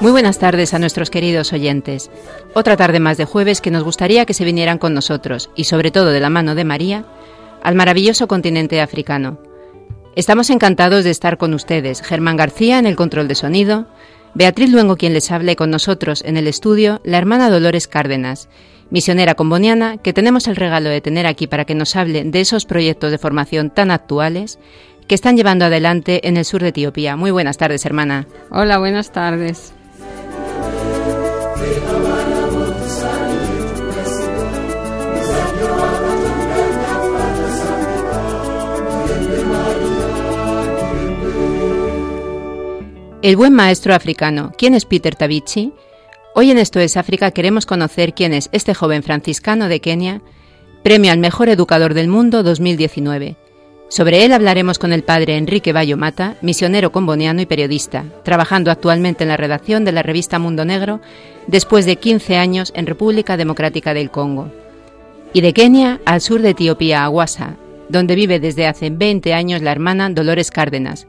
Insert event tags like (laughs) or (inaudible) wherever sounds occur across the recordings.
Muy buenas tardes a nuestros queridos oyentes. Otra tarde más de jueves que nos gustaría que se vinieran con nosotros, y sobre todo de la mano de María, al maravilloso continente africano. Estamos encantados de estar con ustedes, Germán García en el control de sonido, Beatriz Luengo quien les hable con nosotros en el estudio, la hermana Dolores Cárdenas, misionera comboniana que tenemos el regalo de tener aquí para que nos hable de esos proyectos de formación tan actuales que están llevando adelante en el sur de Etiopía. Muy buenas tardes, hermana. Hola, buenas tardes. El buen maestro africano, ¿quién es Peter Tabichi? Hoy en Esto es África queremos conocer quién es este joven franciscano de Kenia, premio al mejor educador del mundo 2019. Sobre él hablaremos con el padre Enrique Bayo Mata, misionero comboniano y periodista, trabajando actualmente en la redacción de la revista Mundo Negro después de 15 años en República Democrática del Congo. Y de Kenia al sur de Etiopía, Aguasa, donde vive desde hace 20 años la hermana Dolores Cárdenas,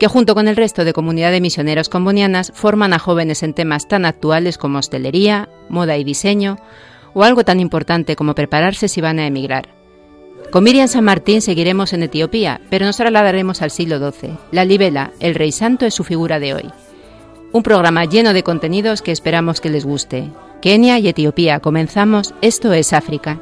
que junto con el resto de comunidad de misioneros combonianas forman a jóvenes en temas tan actuales como hostelería, moda y diseño, o algo tan importante como prepararse si van a emigrar. Con Miriam San Martín seguiremos en Etiopía, pero nos trasladaremos al siglo XII. La libela, el rey santo, es su figura de hoy. Un programa lleno de contenidos que esperamos que les guste. Kenia y Etiopía, comenzamos. Esto es África.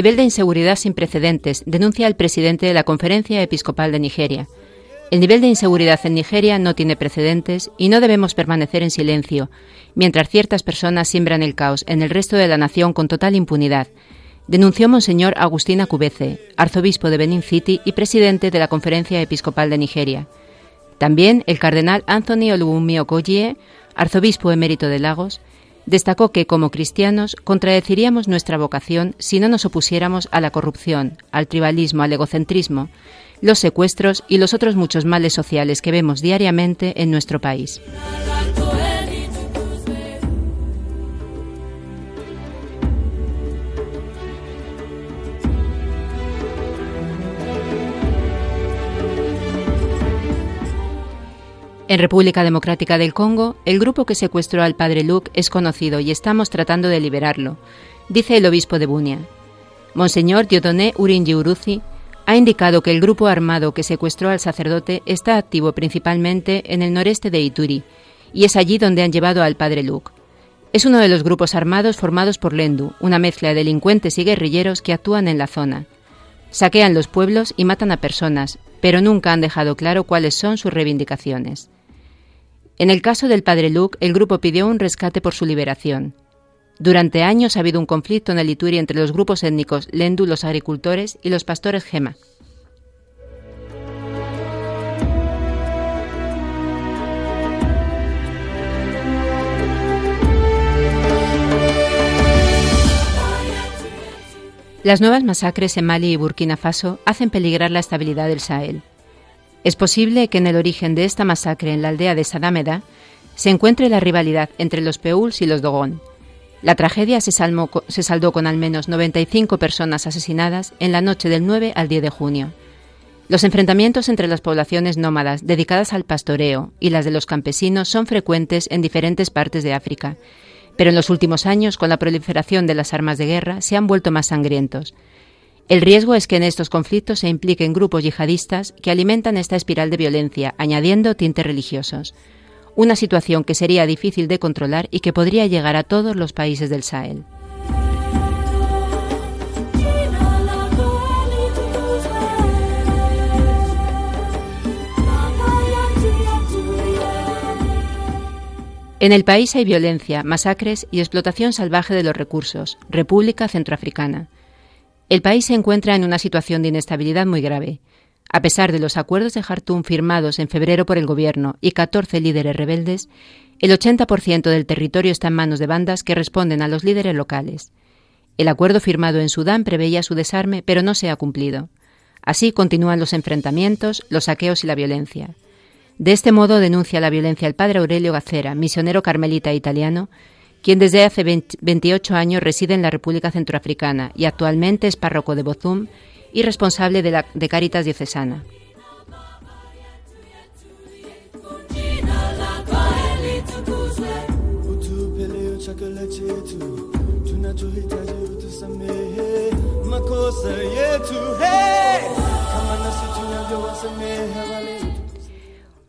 Nivel de inseguridad sin precedentes, denuncia el presidente de la Conferencia Episcopal de Nigeria. El nivel de inseguridad en Nigeria no tiene precedentes y no debemos permanecer en silencio, mientras ciertas personas siembran el caos en el resto de la nación con total impunidad, denunció Monseñor Agustín Acubece, arzobispo de Benin City y presidente de la Conferencia Episcopal de Nigeria. También el cardenal Anthony Olubunmi Okoye, arzobispo emérito de Lagos, Destacó que, como cristianos, contradeciríamos nuestra vocación si no nos opusiéramos a la corrupción, al tribalismo, al egocentrismo, los secuestros y los otros muchos males sociales que vemos diariamente en nuestro país. En República Democrática del Congo, el grupo que secuestró al padre Luke es conocido y estamos tratando de liberarlo, dice el obispo de Bunia. Monseñor Diodoné Urinji ha indicado que el grupo armado que secuestró al sacerdote está activo principalmente en el noreste de Ituri, y es allí donde han llevado al padre Luke. Es uno de los grupos armados formados por Lendu, una mezcla de delincuentes y guerrilleros que actúan en la zona. Saquean los pueblos y matan a personas, pero nunca han dejado claro cuáles son sus reivindicaciones. En el caso del padre Luke, el grupo pidió un rescate por su liberación. Durante años ha habido un conflicto en el Ituri entre los grupos étnicos Lendu, los agricultores, y los pastores Gema. Las nuevas masacres en Mali y Burkina Faso hacen peligrar la estabilidad del Sahel. Es posible que en el origen de esta masacre en la aldea de Sadameda se encuentre la rivalidad entre los Peuls y los Dogon. La tragedia se, se saldó con al menos 95 personas asesinadas en la noche del 9 al 10 de junio. Los enfrentamientos entre las poblaciones nómadas dedicadas al pastoreo y las de los campesinos son frecuentes en diferentes partes de África, Pero en los últimos años, con la proliferación de las armas de guerra, se han vuelto más sangrientos. El riesgo es que en estos conflictos se impliquen grupos yihadistas que alimentan esta espiral de violencia, añadiendo tintes religiosos. Una situación que sería difícil de controlar y que podría llegar a todos los países del Sahel. En el país hay violencia, masacres y explotación salvaje de los recursos. República Centroafricana. El país se encuentra en una situación de inestabilidad muy grave. A pesar de los acuerdos de Jartum firmados en febrero por el gobierno y 14 líderes rebeldes, el 80% del territorio está en manos de bandas que responden a los líderes locales. El acuerdo firmado en Sudán preveía su desarme, pero no se ha cumplido. Así continúan los enfrentamientos, los saqueos y la violencia. De este modo denuncia la violencia el padre Aurelio Gacera, misionero carmelita italiano, quien desde hace 28 años reside en la República Centroafricana y actualmente es párroco de Bozum y responsable de, la, de Caritas Diocesana.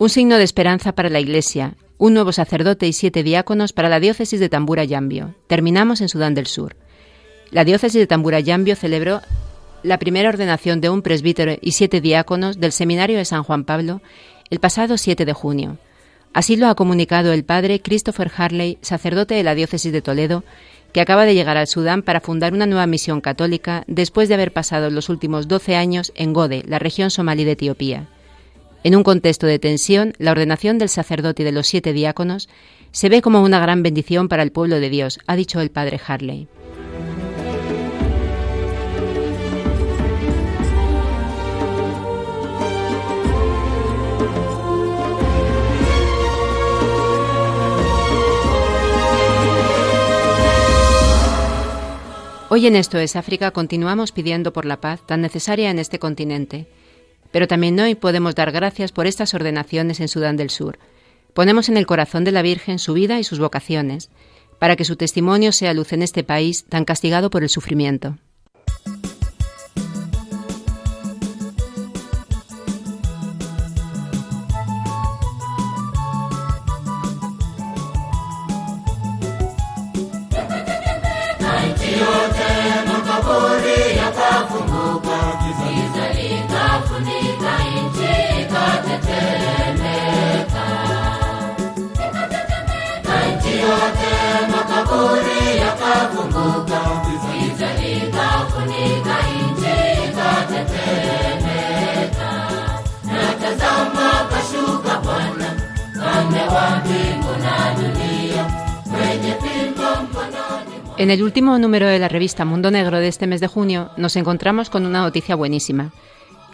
Un signo de esperanza para la Iglesia, un nuevo sacerdote y siete diáconos para la diócesis de Tambura Yambio. Terminamos en Sudán del Sur. La diócesis de Tambura Yambio celebró la primera ordenación de un presbítero y siete diáconos del Seminario de San Juan Pablo el pasado 7 de junio. Así lo ha comunicado el padre Christopher Harley, sacerdote de la diócesis de Toledo, que acaba de llegar al Sudán para fundar una nueva misión católica después de haber pasado los últimos 12 años en Gode, la región somalí de Etiopía. En un contexto de tensión, la ordenación del sacerdote y de los siete diáconos se ve como una gran bendición para el pueblo de Dios, ha dicho el padre Harley. Hoy en Esto es África continuamos pidiendo por la paz tan necesaria en este continente pero también hoy podemos dar gracias por estas ordenaciones en Sudán del Sur. Ponemos en el corazón de la Virgen su vida y sus vocaciones, para que su testimonio sea luz en este país tan castigado por el sufrimiento. En el último número de la revista Mundo Negro de este mes de junio nos encontramos con una noticia buenísima.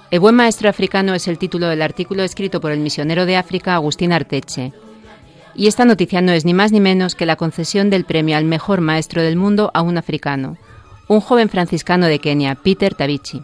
El buen maestro africano es el título del artículo escrito por el misionero de África Agustín Arteche. Y esta noticia no es ni más ni menos que la concesión del premio al mejor maestro del mundo a un africano, un joven franciscano de Kenia, Peter Tabichi.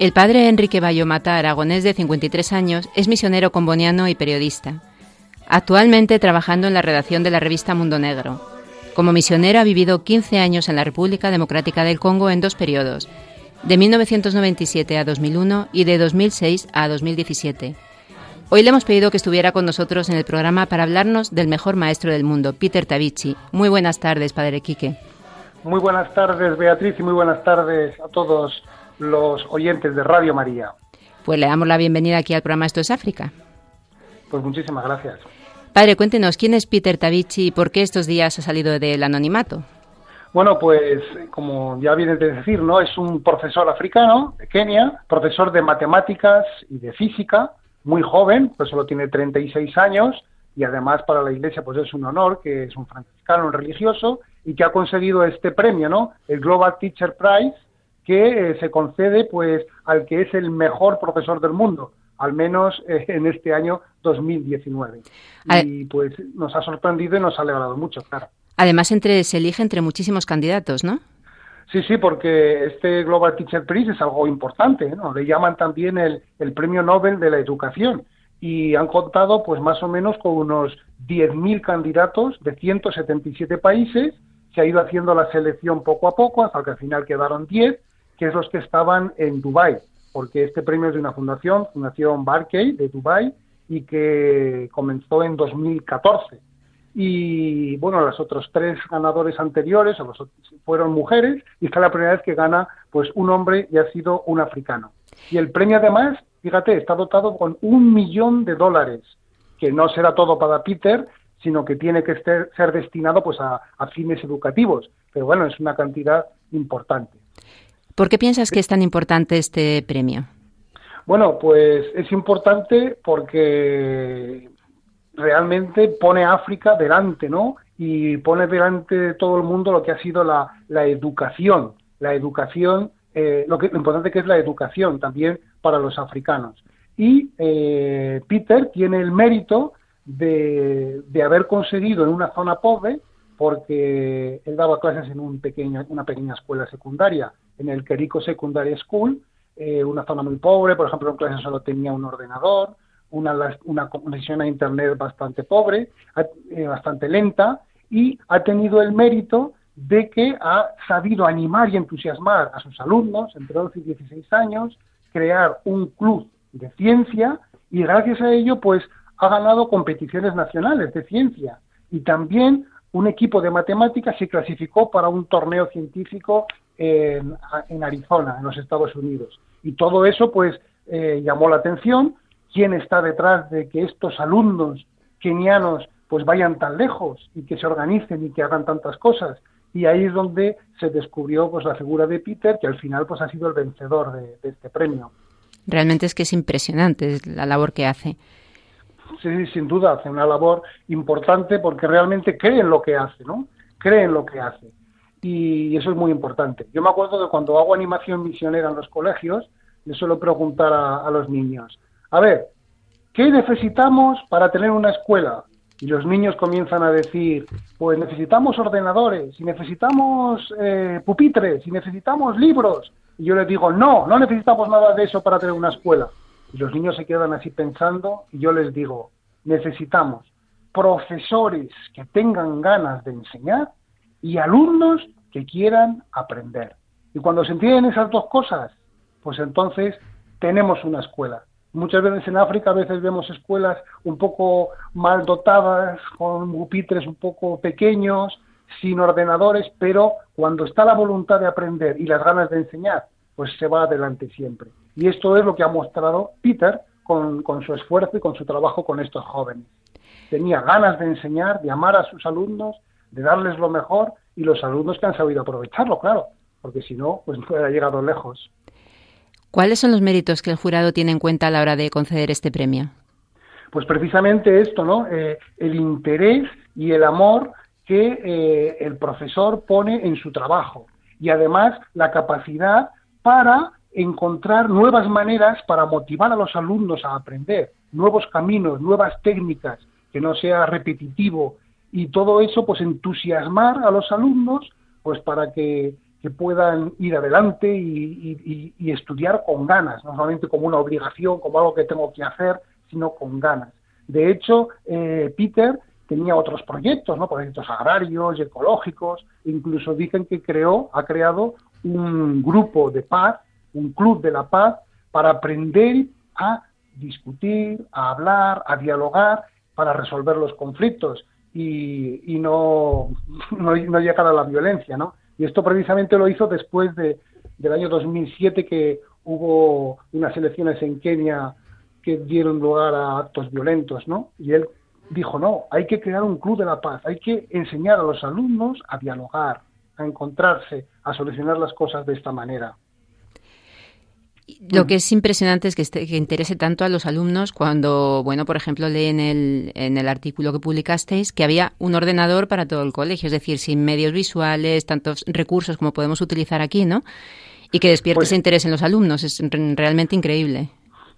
El padre Enrique Bayomata, aragonés de 53 años, es misionero comboniano y periodista. Actualmente trabajando en la redacción de la revista Mundo Negro. Como misionero ha vivido 15 años en la República Democrática del Congo en dos periodos, de 1997 a 2001 y de 2006 a 2017. Hoy le hemos pedido que estuviera con nosotros en el programa para hablarnos del mejor maestro del mundo, Peter Tavici. Muy buenas tardes, Padre Quique. Muy buenas tardes, Beatriz, y muy buenas tardes a todos los oyentes de Radio María. Pues le damos la bienvenida aquí al programa Esto es África. Pues muchísimas gracias. Padre, cuéntenos, ¿quién es Peter Tavici y por qué estos días ha salido del anonimato? Bueno, pues como ya viene de decir, ¿no? Es un profesor africano de Kenia, profesor de matemáticas y de física, muy joven, pues solo tiene 36 años y además para la Iglesia pues es un honor que es un franciscano, un religioso y que ha conseguido este premio, ¿no? El Global Teacher Prize que eh, se concede pues al que es el mejor profesor del mundo. al menos eh, (laughs) en este año 2019. Y pues nos ha sorprendido y nos ha alegrado mucho, claro. Además, entre, se elige entre muchísimos candidatos, ¿no? Sí, sí, porque este Global Teacher Prize es algo importante, ¿no? Le llaman también el, el Premio Nobel de la Educación y han contado pues más o menos con unos 10.000 candidatos de 177 países. Se ha ido haciendo la selección poco a poco hasta que al final quedaron 10, que es los que estaban en Dubai, porque este premio es de una fundación, Fundación Barkey de Dubai y que comenzó en 2014. Y bueno, los otros tres ganadores anteriores fueron mujeres y esta es la primera vez que gana pues un hombre y ha sido un africano. Y el premio además, fíjate, está dotado con un millón de dólares, que no será todo para Peter, sino que tiene que ser, destinado pues a, a fines educativos. Pero bueno, es una cantidad importante. ¿Por qué piensas que es tan importante este premio? Bueno, pues es importante porque realmente pone a África delante, ¿no? Y pone delante de todo el mundo lo que ha sido la, educación, la educación, eh, lo, que, lo importante que es la educación también para los africanos. Y eh, Peter tiene el mérito de, de, haber conseguido en una zona pobre, porque él daba clases en un pequeño, una pequeña escuela secundaria, en el Querico Secondary School, eh, una zona muy pobre, por ejemplo, en clase solo tenía un ordenador, una, una conexión a Internet bastante pobre, eh, bastante lenta, y ha tenido el mérito de que ha sabido animar y entusiasmar a sus alumnos entre 12 y 16 años, crear un club de ciencia y gracias a ello pues ha ganado competiciones nacionales de ciencia. Y también un equipo de matemáticas se clasificó para un torneo científico en, Arizona, en los Estados Unidos. Y todo eso, pues, eh, llamó la atención. ¿Quién está detrás de que estos alumnos kenianos pues vayan tan lejos y que se organicen y que hagan tantas cosas? Y ahí es donde se descubrió pues la figura de Peter, que al final pues ha sido el vencedor de, este premio. Realmente es que es impresionante la labor que hace. Sí, sin duda, hace una labor importante porque realmente cree en lo que hace, ¿no? Cree en lo que hace y eso es muy importante. Yo me acuerdo que cuando hago animación misionera en los colegios, le suelo preguntar a, los niños, a ver, ¿qué necesitamos para tener una escuela? Y los niños comienzan a decir, pues necesitamos ordenadores, y necesitamos eh, pupitres, y necesitamos libros. Y yo les digo, no, no necesitamos nada de eso para tener una escuela. Y los niños se quedan así pensando, y yo les digo, necesitamos profesores que tengan ganas de enseñar y alumnos que quieran aprender. Y cuando se entienden esas dos cosas, pues entonces tenemos una escuela. Muchas veces en África a veces vemos escuelas un poco mal dotadas, con pupitres un poco pequeños, sin ordenadores, pero cuando está la voluntad de aprender y las ganas de enseñar, pues se va adelante siempre. Y esto es lo que ha mostrado Peter con, con su esfuerzo y con su trabajo con estos jóvenes. Tenía ganas de enseñar, de amar a sus alumnos de darles lo mejor y los alumnos que han sabido aprovecharlo, claro, porque si no, pues (laughs) no hubiera llegado lejos. ¿Cuáles son los méritos que el jurado tiene en cuenta a la hora de conceder este premio? Pues precisamente esto, ¿no? Eh, el interés y el amor que eh, el profesor pone en su trabajo y además la capacidad para encontrar nuevas maneras para motivar a los alumnos a aprender, nuevos caminos, nuevas técnicas, que no sea repetitivo y todo eso pues entusiasmar a los alumnos pues para que, puedan ir adelante y, estudiar con ganas, no solamente como una obligación, como algo que tengo que hacer, sino con ganas. De hecho, eh, Peter tenía otros proyectos, ¿no? proyectos agrarios y ecológicos, incluso dicen que creó, ha creado un grupo de paz, un club de la paz, para aprender a discutir, a hablar, a dialogar, para resolver los conflictos y, no, no, llegar a la violencia, ¿no? Y esto precisamente lo hizo después de, del año 2007 que hubo unas elecciones en Kenia que dieron lugar a actos violentos, ¿no? Y él dijo, no, hay que crear un club de la paz, hay que enseñar a los alumnos a dialogar, a encontrarse, a solucionar las cosas de esta manera. Lo que es impresionante es que, este, que, interese tanto a los alumnos cuando, bueno, por ejemplo, leen el, en el artículo que publicasteis que había un ordenador para todo el colegio, es decir, sin medios visuales, tantos recursos como podemos utilizar aquí, ¿no? Y que despierte pues ese interés en los alumnos, es realmente increíble.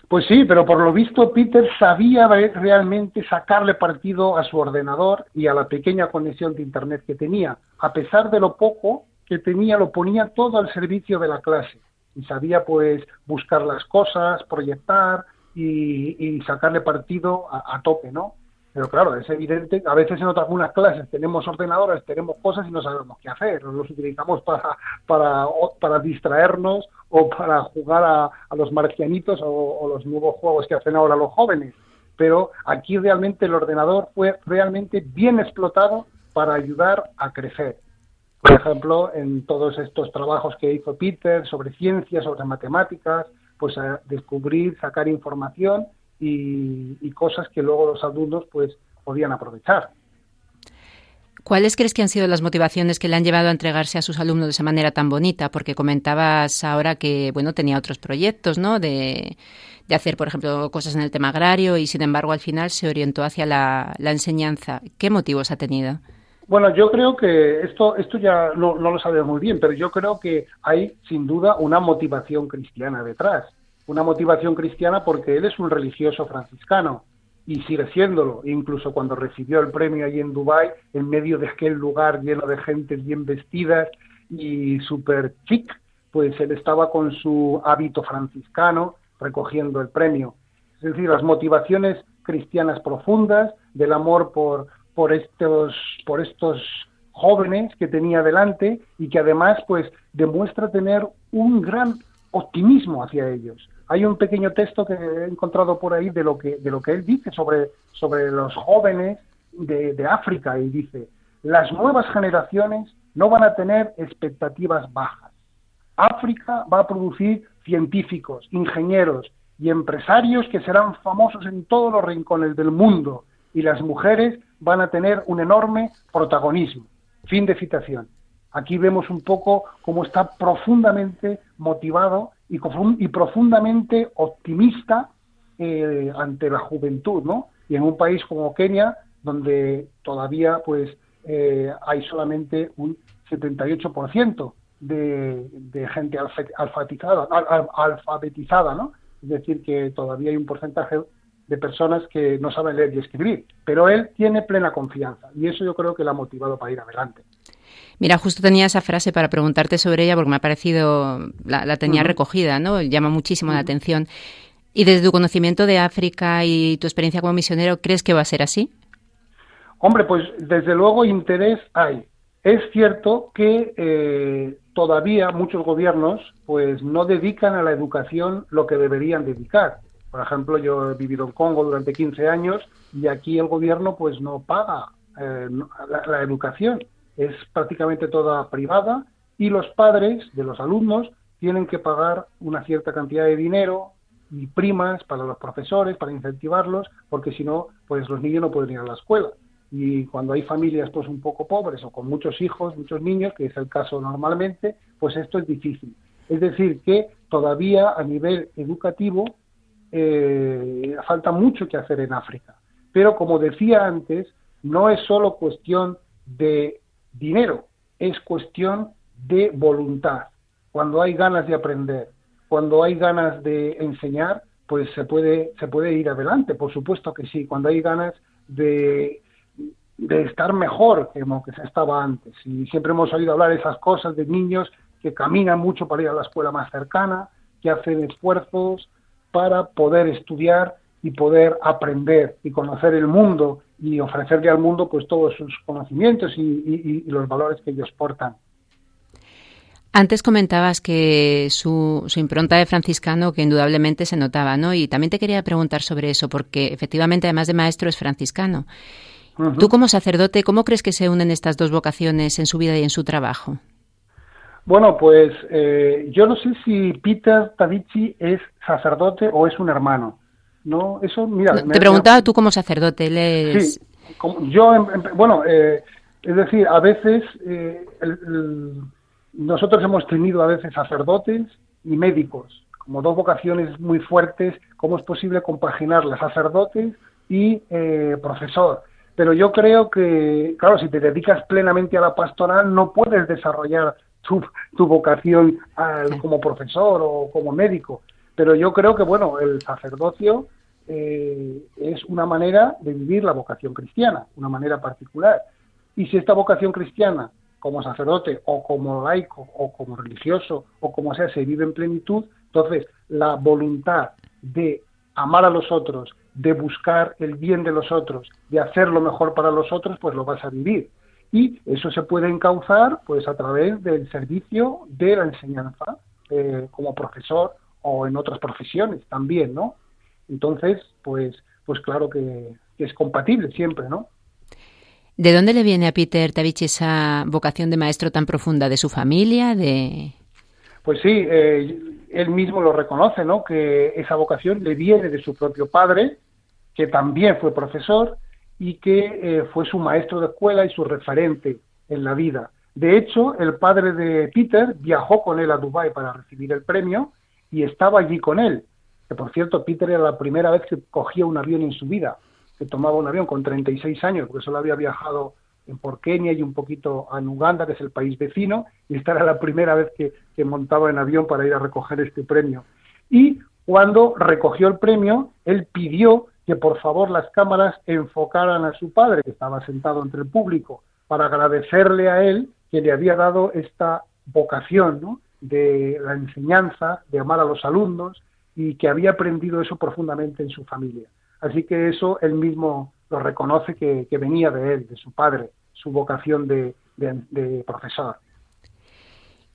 Pues sí, pero por lo visto Peter sabía realmente sacarle partido a su ordenador y a la pequeña conexión de Internet que tenía. A pesar de lo poco que tenía, lo ponía todo al servicio de la clase. Y sabía pues buscar las cosas, proyectar y, sacarle partido a tope, ¿no? Pero claro, es evidente, a veces en otras algunas clases tenemos ordenadores, tenemos cosas y no sabemos qué hacer, los utilizamos para, para, para distraernos o para jugar a, los marcianitos o, los nuevos juegos que hacen ahora los jóvenes. Pero aquí realmente el ordenador fue realmente bien explotado para ayudar a crecer. Por ejemplo, en todos estos trabajos que hizo Peter sobre ciencias, sobre matemáticas, pues a descubrir, sacar información y, cosas que luego los alumnos pues podían aprovechar. ¿Cuáles crees que han sido las motivaciones que le han llevado a entregarse a sus alumnos de esa manera tan bonita? Porque comentabas ahora que bueno tenía otros proyectos, ¿no? De, hacer, por ejemplo, cosas en el tema agrario y sin embargo al final se orientó hacia la, enseñanza. ¿Qué motivos ha tenido? Bueno, yo creo que esto, esto ya no, no lo sabemos muy bien, pero yo creo que hay sin duda una motivación cristiana detrás. Una motivación cristiana porque él es un religioso franciscano. Y sigue siéndolo, incluso cuando recibió el premio allí en Dubái, en medio de aquel lugar lleno de gente bien vestidas y súper chic, pues él estaba con su hábito franciscano recogiendo el premio. Es decir, las motivaciones cristianas profundas del amor por, por, estos, por estos jóvenes que tenía delante y que además pues demuestra tener un gran optimismo hacia ellos. Hay un pequeño texto que he encontrado por ahí de lo que, de lo que él dice sobre, sobre los jóvenes de, de África y dice, las nuevas generaciones no van a tener expectativas bajas. África va a producir científicos, ingenieros y empresarios que serán famosos en todos los rincones del mundo y las mujeres van a tener un enorme protagonismo. Fin de citación. Aquí vemos un poco cómo está profundamente motivado y, profundamente optimista eh, ante la juventud, ¿no? Y en un país como Kenia, donde todavía pues eh, hay solamente un 78% de, de gente alfabetizada, alfabetizada, ¿no? Es decir, que todavía hay un porcentaje de personas que no saben leer y escribir, pero él tiene plena confianza y eso yo creo que le ha motivado para ir adelante. Mira, justo tenía esa frase para preguntarte sobre ella porque me ha parecido, la, tenía recogida, ¿no? Llama muchísimo la atención. Y desde tu conocimiento de África y tu experiencia como misionero, ¿crees que va a ser así? Hombre, pues desde luego interés hay. Es cierto que eh, todavía muchos gobiernos pues no dedican a la educación lo que deberían dedicar. Por ejemplo, yo he vivido en Congo durante 15 años y aquí el gobierno pues no paga eh, la, educación es prácticamente toda privada y los padres de los alumnos tienen que pagar una cierta cantidad de dinero y primas para los profesores, para incentivarlos, porque si no, pues los niños no pueden ir a la escuela. Y cuando hay familias pues un poco pobres o con muchos hijos, muchos niños, que es el caso normalmente, pues esto es difícil. Es decir, que todavía a nivel educativo eh, falta mucho que hacer en África. Pero como decía antes, no es solo cuestión de dinero, es cuestión de voluntad. Cuando hay ganas de aprender, cuando hay ganas de enseñar, pues se puede, se puede ir adelante, por supuesto que sí. Cuando hay ganas de, de estar mejor que lo que se estaba antes. Y siempre hemos oído hablar esas cosas de niños que caminan mucho para ir a la escuela más cercana, que hacen esfuerzos para poder estudiar y poder aprender y conocer el mundo y ofrecerle al mundo pues todos sus conocimientos y, los valores que ellos portan. Antes comentabas que su, su, impronta de franciscano que indudablemente se notaba, ¿no? Y también te quería preguntar sobre eso, porque efectivamente, además de maestro, es franciscano. Tú como sacerdote, ¿cómo crees que se unen estas dos vocaciones en su vida y en su trabajo? Bueno, pues eh, yo no sé si Peter Tavici es sacerdote o es un hermano. No, eso, mira. te preguntaba tú como sacerdote, él Sí, yo, bueno, eh, es decir, a veces eh, nosotros hemos tenido a veces sacerdotes y médicos, como dos vocaciones muy fuertes, ¿cómo es posible compaginarlas, sacerdotes y eh, profesor? Pero yo creo que, claro, si te dedicas plenamente a la pastoral, no puedes desarrollar tu, vocación como profesor o como médico Pero yo creo que, bueno, el sacerdocio eh, es una manera de vivir la vocación cristiana, una manera particular. Y si esta vocación cristiana, como sacerdote o como laico o como religioso o como sea, se vive en plenitud, entonces la voluntad de amar a los otros, de buscar el bien de los otros, de hacer lo mejor para los otros, pues lo vas a vivir. Y eso se puede encauzar pues a través del servicio de la enseñanza, eh, como profesor o en otras profesiones también, ¿no? Entonces, pues, pues claro que, es compatible siempre, ¿no? ¿De dónde le viene a Peter Tavich esa vocación de maestro tan profunda? ¿De su familia? ¿De...? Pues sí, eh, él mismo lo reconoce, ¿no? Que esa vocación le viene de su propio padre, que también fue profesor y que eh, fue su maestro de escuela y su referente en la vida. De hecho, el padre de Peter viajó con él a Dubái para recibir el premio y estaba allí con él que por cierto Peter era la primera vez que cogía un avión en su vida, que tomaba un avión con 36 años, porque solo había viajado por Kenia y un poquito en Uganda, que es el país vecino, y esta era la primera vez que, que montaba en avión para ir a recoger este premio. Y cuando recogió el premio, él pidió que por favor las cámaras enfocaran a su padre, que estaba sentado entre el público, para agradecerle a él que le había dado esta vocación ¿no? De la enseñanza, de amar a los alumnos, y que había aprendido eso profundamente en su familia. Así que eso él mismo lo reconoce que, venía de él, de su padre, su vocación de, profesor.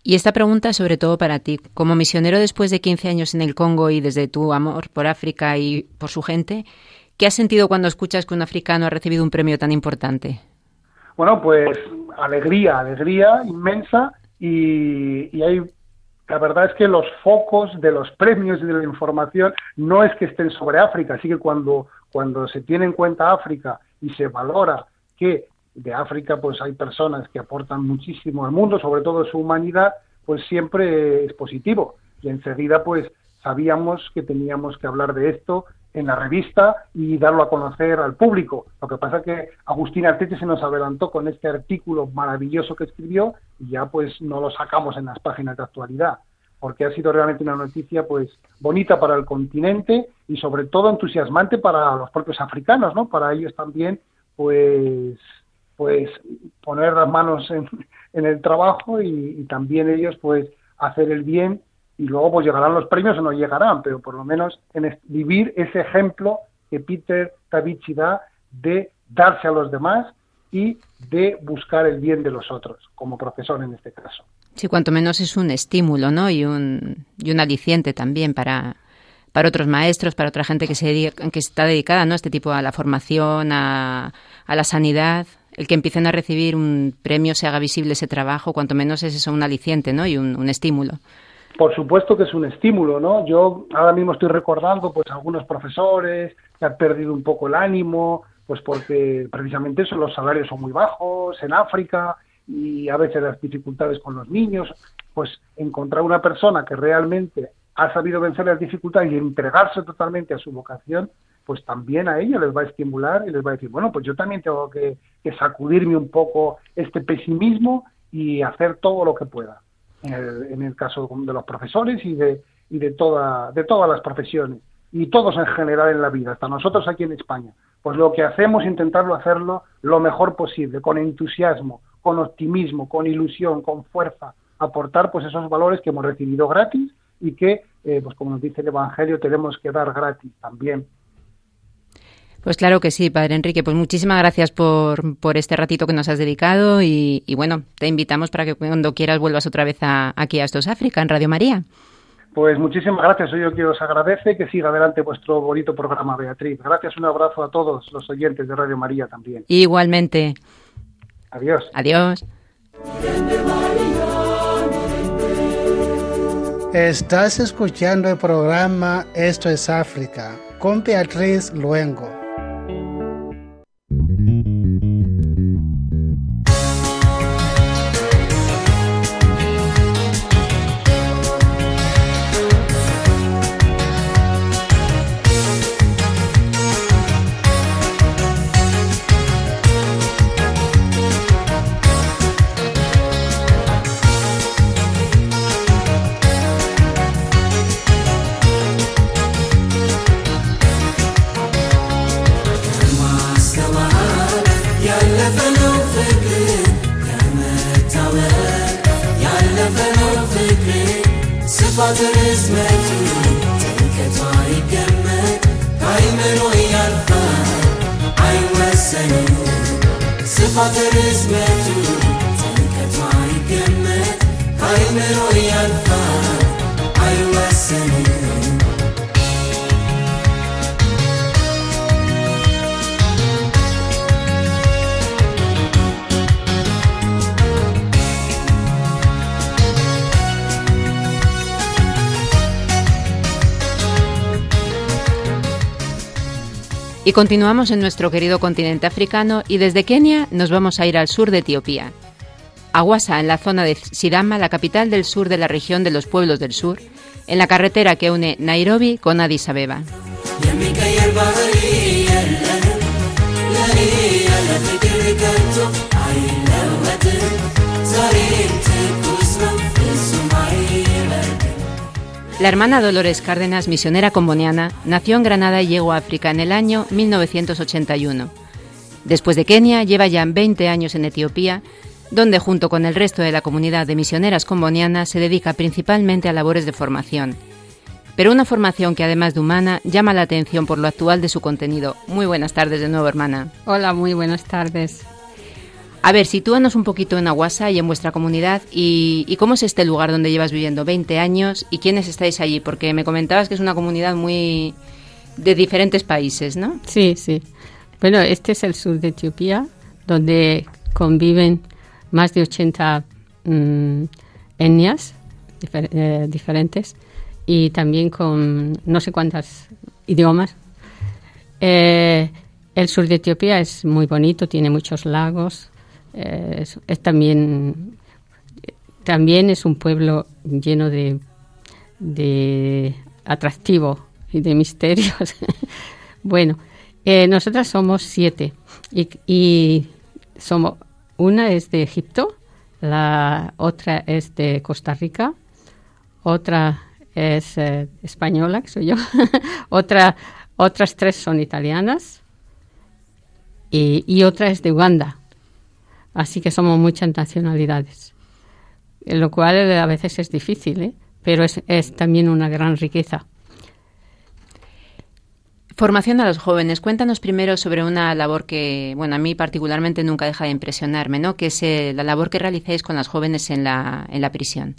Y esta pregunta sobre todo para ti, como misionero después de 15 años en el Congo y desde tu amor por África y por su gente, ¿qué has sentido cuando escuchas que un africano ha recibido un premio tan importante? Bueno, pues alegría, alegría inmensa y, y hay la verdad es que los focos de los premios y de la información no es que estén sobre África, así que cuando, cuando se tiene en cuenta África y se valora que de África pues hay personas que aportan muchísimo al mundo, sobre todo su humanidad, pues siempre es positivo. Y enseguida pues sabíamos que teníamos que hablar de esto en la revista y darlo a conocer al público. Lo que pasa es que Agustín Artete se nos adelantó con este artículo maravilloso que escribió y ya pues no lo sacamos en las páginas de actualidad, porque ha sido realmente una noticia pues bonita para el continente y sobre todo entusiasmante para los propios africanos, ¿no? Para ellos también pues pues poner las manos en, el trabajo y, y también ellos pues hacer el bien y luego pues llegarán los premios o no llegarán, pero por lo menos en vivir ese ejemplo que Peter Tavici da de darse a los demás y de buscar el bien de los otros, como profesor en este caso. Sí, cuanto menos es un estímulo, ¿no? Y un, y un aliciente también para, para otros maestros, para otra gente que, se que está dedicada ¿no? a este tipo, a la formación, a, a la sanidad. El que empiecen a recibir un premio, se haga visible ese trabajo, cuanto menos es eso un aliciente, ¿no? Y un estímulo por supuesto que es un estímulo, ¿no? Yo ahora mismo estoy recordando pues algunos profesores que han perdido un poco el ánimo, pues porque precisamente eso, los salarios son muy bajos en África y a veces las dificultades con los niños, pues encontrar una persona que realmente ha sabido vencer las dificultades y entregarse totalmente a su vocación, pues también a ellos les va a estimular y les va a decir, bueno, pues yo también tengo que sacudirme un poco este pesimismo y hacer todo lo que pueda en el, caso de los profesores y de, y de, toda, de todas las profesiones y todos en general en la vida, hasta nosotros aquí en España. Pues lo que hacemos, intentarlo hacerlo lo mejor posible, con entusiasmo, con optimismo, con ilusión, con fuerza, aportar pues esos valores que hemos recibido gratis y que, eh, pues como nos dice el Evangelio, tenemos que dar gratis también pues claro que sí, Padre Enrique. Pues muchísimas gracias por, por este ratito que nos has dedicado y, bueno, te invitamos para que cuando quieras vuelvas otra vez aquí a Estos África en Radio María. Pues muchísimas gracias, soy yo que os agradece que siga adelante vuestro bonito programa, Beatriz. Gracias, un abrazo a todos los oyentes de Radio María también. Igualmente. Adiós. Adiós. Estás escuchando el programa Esto es África con Beatriz Luengo. Y continuamos en nuestro querido continente africano y desde Kenia nos vamos a ir al sur de Etiopía. Awasa, en la zona de Sidama, la capital del sur de la región de los pueblos del sur, en la carretera que une Nairobi con Addis Abeba. La hermana Dolores Cárdenas, misionera comboniana, nació en Granada y llegó a África en el año 1981. Después de Kenia, lleva ya 20 años en Etiopía, donde junto con el resto de la comunidad de misioneras combonianas se dedica principalmente a labores de formación. Pero una formación que además de humana llama la atención por lo actual de su contenido. Muy buenas tardes de nuevo, hermana. Hola, muy buenas tardes. A ver, sitúanos un poquito en Aguasa y en vuestra comunidad y, cómo es este lugar donde llevas viviendo 20 años y quiénes estáis allí, porque me comentabas que es una comunidad muy de diferentes países, ¿no? Sí, sí. Bueno, este es el sur de Etiopía, donde conviven más de 80 mm, etnias eh, diferentes y también con no sé cuántos idiomas. Eh, el sur de Etiopía es muy bonito, tiene muchos lagos. Eh, es, también, también es un pueblo lleno de, de atractivo y de misterios. (laughs) bueno, eh, nosotras somos siete y, y somos una es de Egipto, la otra es de Costa Rica, otra es eh, española, que soy yo, (laughs) otra, otras tres son italianas y, y otra es de Uganda. Así que somos muchas nacionalidades, eh, lo cual eh, a veces es difícil, ¿eh? pero es, es también una gran riqueza. Formación a los jóvenes. Cuéntanos primero sobre una labor que, bueno, a mí particularmente nunca deja de impresionarme, ¿no? Que es eh, la labor que realizáis con las jóvenes en la, en la prisión.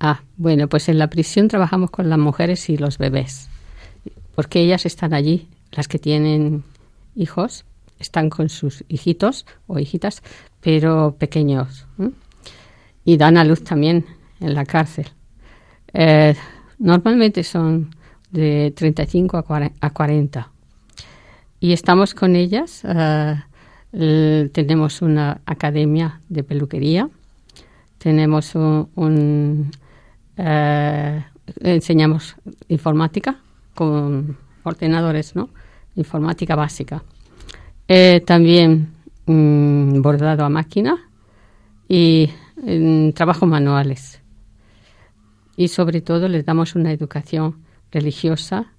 Ah, bueno, pues en la prisión trabajamos con las mujeres y los bebés, porque ellas están allí, las que tienen hijos, están con sus hijitos o hijitas, pero pequeños, y dan a luz también en la cárcel. Eh, normalmente son de 35 a 40 a 40. Y estamos con ellas, eh, tenemos una academia de peluquería, tenemos un, un, eh, enseñamos informática con ordenadores, ¿no? Informática básica. Eh, también mm, bordado a máquina y trabajos manuales. Y sobre todo les damos una educación religiosa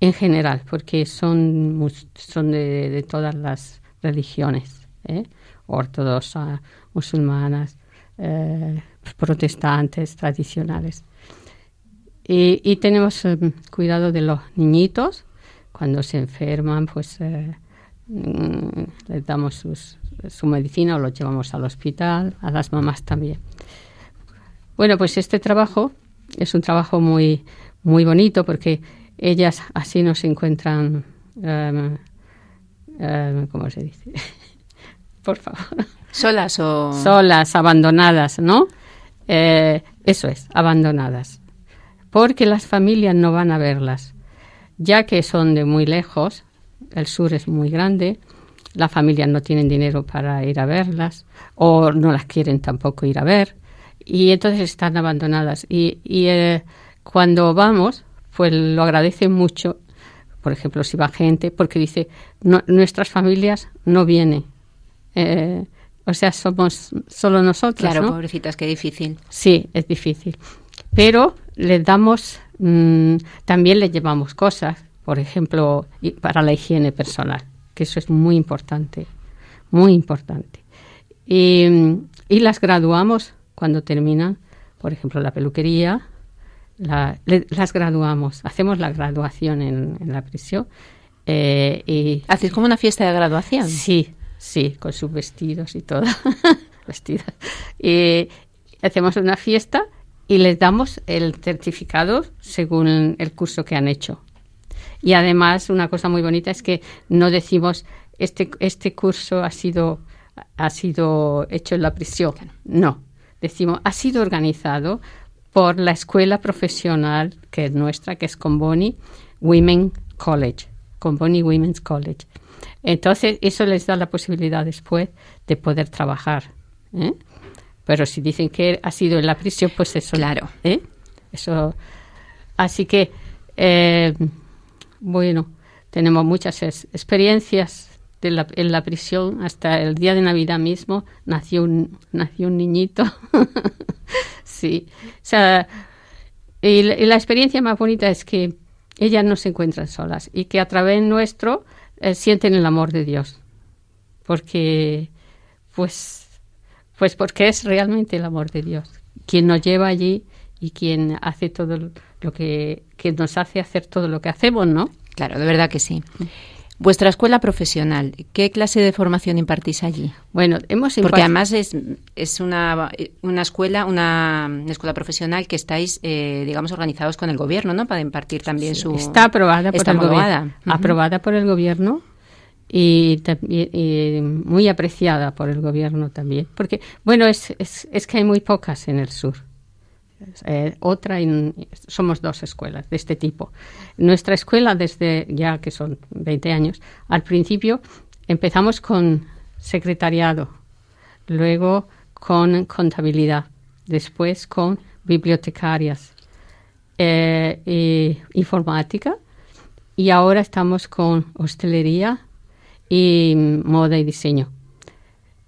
en general, porque son, son de, todas las religiones, ¿eh? ortodoxas, musulmanas, eh, protestantes, tradicionales. Y, tenemos cuidado de los niñitos. Cuando se enferman, pues les damos sus- su medicina o los llevamos al hospital, a las mamás también. Bueno, pues este trabajo es un trabajo muy, muy bonito porque ellas así no se encuentran, em, em, ¿cómo se dice? (laughs) Por favor ¿Solas o...? solas, abandonadas, ¿no? Eh, eso es, abandonadas. Porque las familias no van a verlas, ya que son de muy lejos, el sur es muy grande, las familias no tienen dinero para ir a verlas o no las quieren tampoco ir a ver y entonces están abandonadas. Y, y, eh, cuando vamos, pues lo agradecen mucho, por ejemplo, si va gente, porque dice, "No- nuestras familias no vienen. Eh, o sea, somos solo nosotros. Claro, ¿no? pobrecitas, qué difícil. Sí, es difícil. Pero les damos, mm, también les llevamos cosas, por ejemplo, para la higiene personal, que eso es muy importante, muy importante. Y, y las graduamos cuando terminan, por ejemplo, la peluquería, la- le- las graduamos, hacemos la graduación en, en la prisión. eh, y Hacéis como una fiesta de graduación. Sí, sí, con sus vestidos y todo. (laughs) Vestidos. Y hacemos una fiesta y les damos el certificado según el curso que han hecho. Y además, una cosa muy bonita es que no decimos este, este curso ha sido, ha sido hecho en la prisión. No. Decimos, ha sido organizado por la escuela profesional que es nuestra, que es Comboni Women College. Comboni Women's College. Entonces, eso les da la posibilidad después de poder trabajar. ¿eh? Pero si dicen que ha sido en la prisión, pues eso. Claro. ¿eh? Eso. Así que, eh, bueno, tenemos muchas experiencias de la- en la prisión. Hasta el día de Navidad mismo nació un, nació un niñito. (laughs) sí. O sea, y la, experiencia más bonita es que ellas no se encuentran solas y que a través nuestro eh, sienten el amor de Dios. Porque, pues, pues porque es realmente el amor de Dios quien nos lleva allí y quien hace todo lo que, que nos hace hacer todo lo que hacemos, ¿no? Claro, de verdad que sí. Vuestra escuela profesional, ¿qué clase de formación impartís allí? Bueno, hemos Porque impart- además es, es una, una escuela, una, escuela profesional que estáis, eh, digamos, organizados con el gobierno, ¿no? Para impartir también su... está aprobada por Está el aprobada. gobierno. Ujú. Aprobada por el gobierno y, también- y muy apreciada por el gobierno también. Porque, bueno, es, es, es que hay muy pocas en el sur. Eh, otra, somos dos escuelas de este tipo. Nuestra escuela, desde ya que son 20 años, al principio empezamos con secretariado, luego con contabilidad, después con bibliotecarias, y informática y ahora estamos con hostelería y moda y diseño.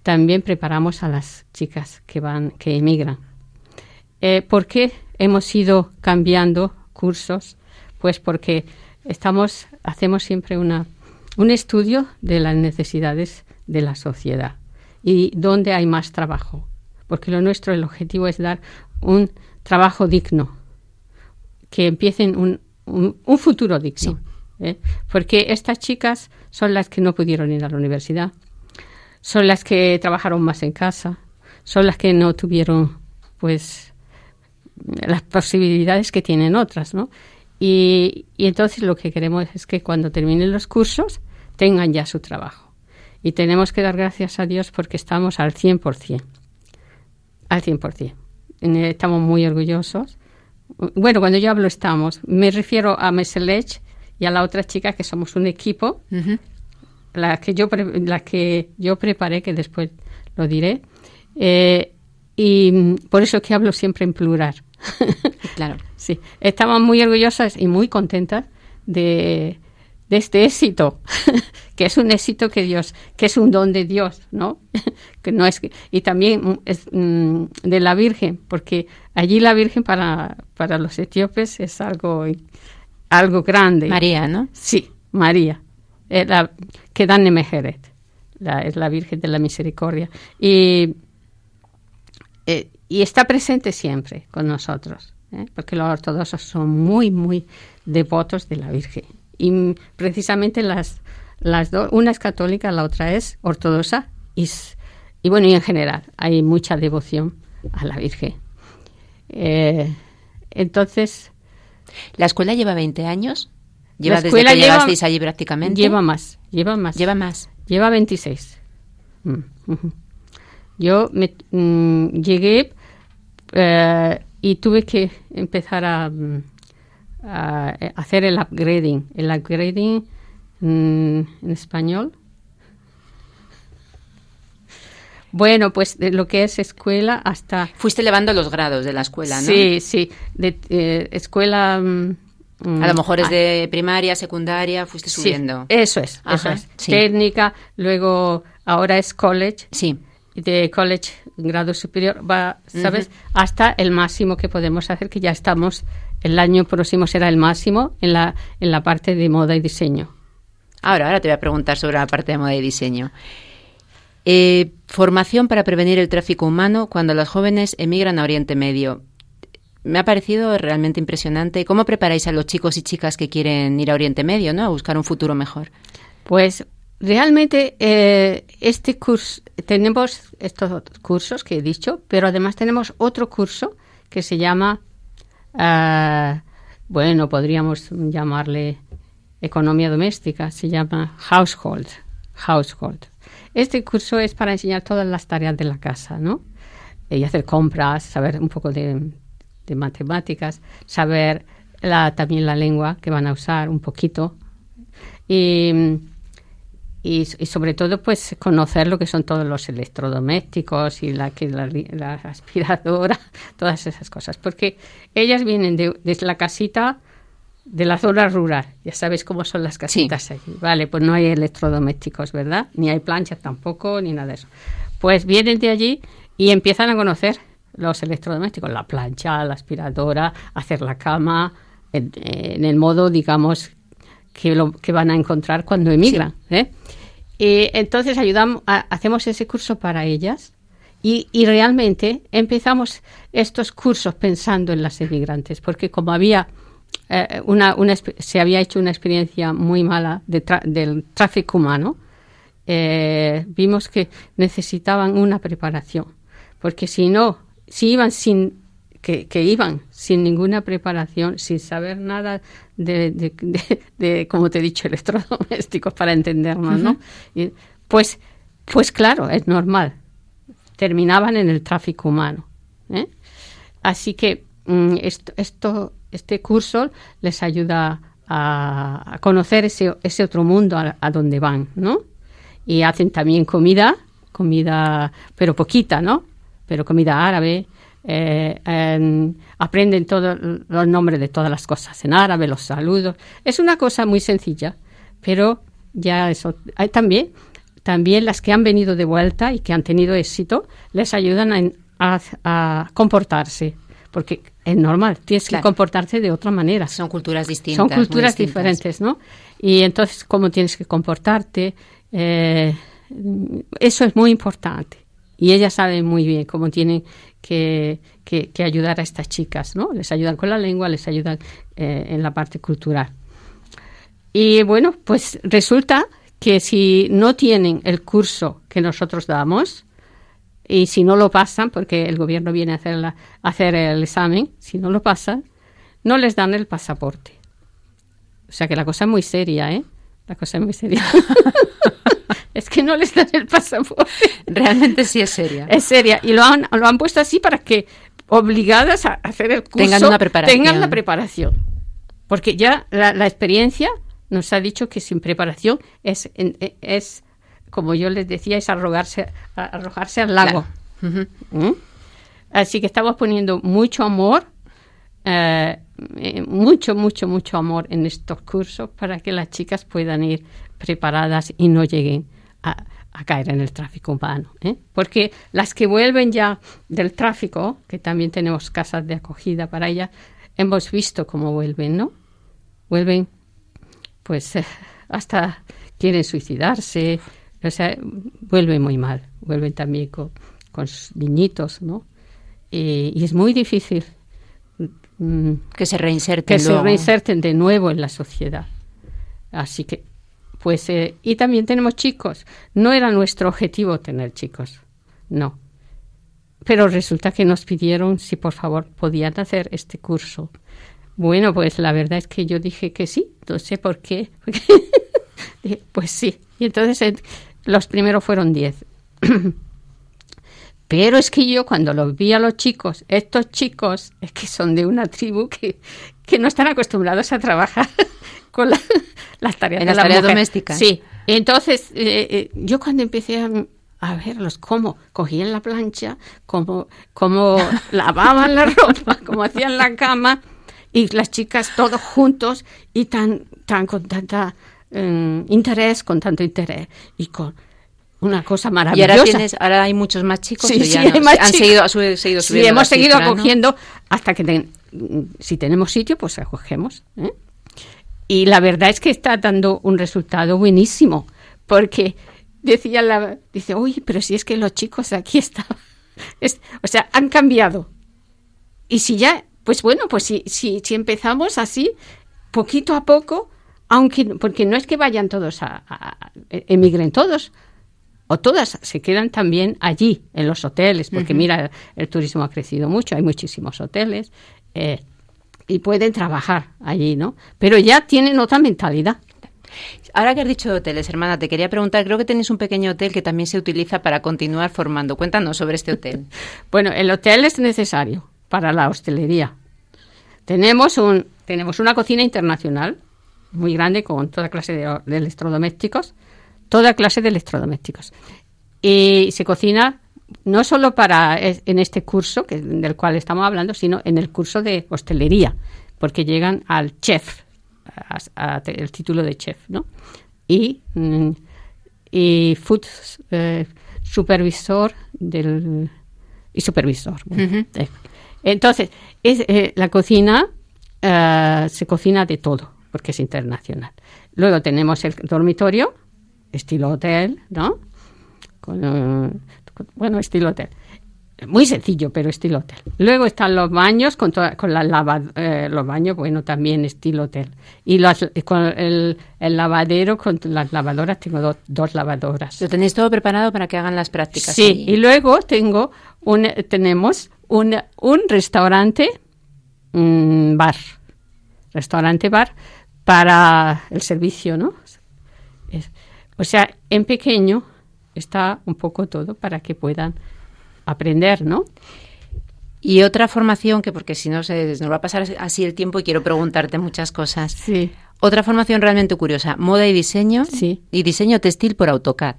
También preparamos a las chicas que van, que emigran. Eh, ¿Por qué hemos ido cambiando cursos? Pues porque estamos, hacemos siempre una, un estudio de las necesidades de la sociedad y dónde hay más trabajo. Porque lo nuestro, el objetivo es dar un trabajo digno, que empiecen un, un, un futuro digno. ¿eh? Porque estas chicas son las que no pudieron ir a la universidad, son las que trabajaron más en casa, son las que no tuvieron, pues, las posibilidades que tienen otras, ¿no? Y, y entonces lo que queremos es que cuando terminen los cursos tengan ya su trabajo. Y tenemos que dar gracias a Dios porque estamos al 100%. Al 100%. Eh, Estamos muy orgullosos. Bueno, cuando yo hablo estamos, me refiero a Meselech y a la otra chica que somos un equipo, la que yo, pre- la que yo preparé, que después lo diré. Eh, y por eso que hablo siempre en plural. (laughs) Claro. Sí, estamos muy orgullosas y muy contentas de, de este éxito, (laughs) que es un éxito que Dios, que es un don de Dios, ¿no? (laughs) que no es que- y también es mm, de la Virgen, porque allí la Virgen para, para los etíopes es algo, algo grande. María, ¿no? Sí, María, es la, que dan Nemejeret, la, es la Virgen de la Misericordia. Y, eh, y está presente siempre con nosotros, ¿eh? porque los ortodoxos son muy, muy devotos de la Virgen. Y precisamente las, las dos, una es católica, la otra es ortodoxa, y, bueno, y en general hay mucha devoción a la Virgen. Eh, entonces, ¿La escuela lleva 20 años? ¿Lleva La desde escuela que lleva- llegasteis allí prácticamente? lleva más, lleva más. Lleva más. Lleva 26. Mm. Yo me, mm, llegué eh, y tuve que empezar a, mm, a hacer el upgrading. El upgrading mm, en español. Bueno, pues de lo que es escuela hasta... Fuiste elevando los grados de la escuela, ¿no? Sí, sí. De eh, escuela... mm, A lo mejor es ah, de primaria, secundaria, fuiste sí, subiendo. eso es, eso es. sí. Técnica, luego ahora es college. Sí. De college, grado superior, va, ¿sabes? Hasta el máximo que podemos hacer, que ya estamos, el año próximo será el máximo en la, en la parte de moda y diseño. Ahora, ahora te voy a preguntar sobre la parte de moda y diseño. Eh, formación para prevenir el tráfico humano cuando los jóvenes emigran a Oriente Medio. me ha parecido realmente impresionante. ¿Cómo preparáis a los chicos y chicas que quieren ir a Oriente Medio, ¿no? A buscar un futuro mejor. Pues realmente eh, este curso, tenemos estos cursos que he dicho, pero además tenemos otro curso que se llama, ah, bueno, podríamos llamarle economía doméstica, se llama household, household. Este curso es para enseñar todas las tareas de la casa, ¿no? Y hacer compras, saber un poco de, matemáticas, saber también la lengua que van a usar un poquito. Y, y, y sobre todo, pues conocer lo que son todos los electrodomésticos y la, que la, la aspiradora, (laughs) todas esas cosas. Porque ellas vienen de, desde la casita de la zona rural. Ya sabes cómo son las casitas allí. Vale, pues no hay electrodomésticos, ¿verdad? Ni hay planchas tampoco, ni nada de eso. Pues vienen de allí y empiezan a conocer los electrodomésticos, la plancha, la aspiradora, hacer la cama, en, en el modo, digamos, que, lo, que van a encontrar cuando emigran. ¿eh? Y entonces ayudamos, a- hacemos ese curso para ellas y, y realmente empezamos estos cursos pensando en las emigrantes, porque como había eh, una, una se había hecho una experiencia muy mala de del tráfico humano, eh, vimos que necesitaban una preparación, porque si no, si iban sin que, que iban sin ninguna preparación, sin saber nada de, de, de- de, como te he dicho, electrodomésticos para entendernos, ¿no? Y, pues, pues claro, es normal. Terminaban en el tráfico humano. ¿eh? Así que mm, esto, esto, este curso les ayuda a, a conocer ese, ese otro mundo a, a donde van, ¿no? Y hacen también comida, comida, pero poquita, ¿no? Pero comida árabe. Eh, aprenden todos los nombres de todas las cosas en árabe, los saludos. Es una cosa muy sencilla, pero ya eso. Hay también, también las que han venido de vuelta y que han tenido éxito, les ayudan a, a- a comportarse. Porque es normal, tienes Claro. que comportarte de otra manera. Son culturas distintas. Son culturas distintas. diferentes, ¿no? Y entonces, cómo tienes que comportarte, eh, eso es muy importante. Y ellas saben muy bien cómo tienen que, que- que ayudar a estas chicas, ¿no? Les ayudan con la lengua, les ayudan eh, en la parte cultural. Y bueno, pues resulta que si no tienen el curso que nosotros damos, y si no lo pasan, porque el gobierno viene a hacer, la- a hacer el examen, si no lo pasan, no les dan el pasaporte. O sea que la cosa es muy seria, ¿eh? La cosa es muy seria. (laughs) es que no les dan el pasaporte. Realmente sí es seria. Es seria. Y lo han, lo han puesto así para que obligadas a hacer el curso Tengan una preparación. tengan la preparación. Porque ya la, la experiencia nos ha dicho que sin preparación es, es como yo les decía, es arrogarse, arrojarse al lago. ¿Mm? Así que estamos poniendo mucho amor, eh, eh, mucho, mucho, mucho amor en estos cursos para que las chicas puedan ir preparadas y no lleguen a, a caer en el tráfico humano. ¿eh? Porque las que vuelven ya del tráfico, que también tenemos casas de acogida para ellas, hemos visto cómo vuelven, ¿no? Vuelven, pues, eh, hasta quieren suicidarse, o sea, vuelven muy mal, vuelven también con, con sus niñitos, ¿no? Y, y es muy difícil mm, Que se reinserten que se reinserten de nuevo en la sociedad. Así que, pues, eh, y también tenemos chicos. No era nuestro objetivo tener chicos, no. Pero resulta que nos pidieron si por favor podían hacer este curso. Bueno, pues la verdad es que yo dije que sí, no sé por qué. (laughs) Pues sí. Y entonces los primeros fueron diez. (clears throat) Pero es que yo cuando los vi a los chicos, estos chicos es que son de una tribu que, que no están acostumbrados a trabajar (laughs) con la- (laughs) las tareas En de las la tareas mujer. domésticas. Sí, entonces eh, eh, yo cuando empecé a, a verlos cómo cogían la plancha, cómo, cómo (laughs) lavaban la ropa, cómo hacían la cama y las chicas todos juntos y tan, tan con tanta eh, interés, con tanto interés y con una cosa Y maravillosa. ahora tienes, ahora hay muchos más chicos. Sí, o ya sí, no? hay más han chicos. seguido, su- seguido Sí, subiendo hemos la seguido cifra, ¿no? acogiendo hasta que ten- si tenemos sitio, pues acogemos. ¿eh? Y la verdad es que está dando un resultado buenísimo, porque decía la, dice, uy, pero si es que los chicos aquí estaban, (laughs) Es- o sea, han cambiado. Y si ya Pues bueno, pues si, si, si empezamos así, poquito a poco, aunque porque no es que vayan todos a, a- a- emigren todos o todas se quedan también allí en los hoteles porque mira el turismo ha crecido mucho hay muchísimos hoteles eh, y pueden trabajar allí no pero ya tienen otra mentalidad Ahora que has dicho hoteles, hermana, te quería preguntar, creo que tenéis un pequeño hotel que también se utiliza para continuar formando. Cuéntanos sobre este hotel. (laughs) Bueno, el hotel es necesario para la hostelería. Tenemos, un, tenemos una cocina internacional muy grande con toda clase de, de electrodomésticos, toda clase de electrodomésticos. Y se cocina no solo para en este curso que, del cual estamos hablando, sino en el curso de hostelería, porque llegan al chef, a- a- el título de chef, ¿no? Y, mm, y food eh, supervisor del y supervisor. bueno, eh. Entonces, es, eh, la cocina eh, se cocina de todo, porque es internacional. Luego tenemos el dormitorio, estilo hotel, ¿no? Con- bueno, estilo hotel. Muy sencillo, pero estilo hotel. Luego están los baños con, toda- con la lava, eh, los baños, bueno, también estilo hotel. Y las- con el, el lavadero con las lavadoras, tengo do- dos lavadoras. Lo tenéis todo preparado para que hagan las prácticas. Sí, allí. y luego tengo un, tenemos un, un restaurante mm, bar. Restaurante bar para el servicio, ¿no? Es- o sea, en pequeño está un poco todo para que puedan aprender, ¿no? Y otra formación que, porque si no se nos va a pasar así el tiempo y quiero preguntarte muchas cosas. Sí. Otra formación realmente curiosa, moda y diseño. Sí. Y diseño textil por AutoCAD.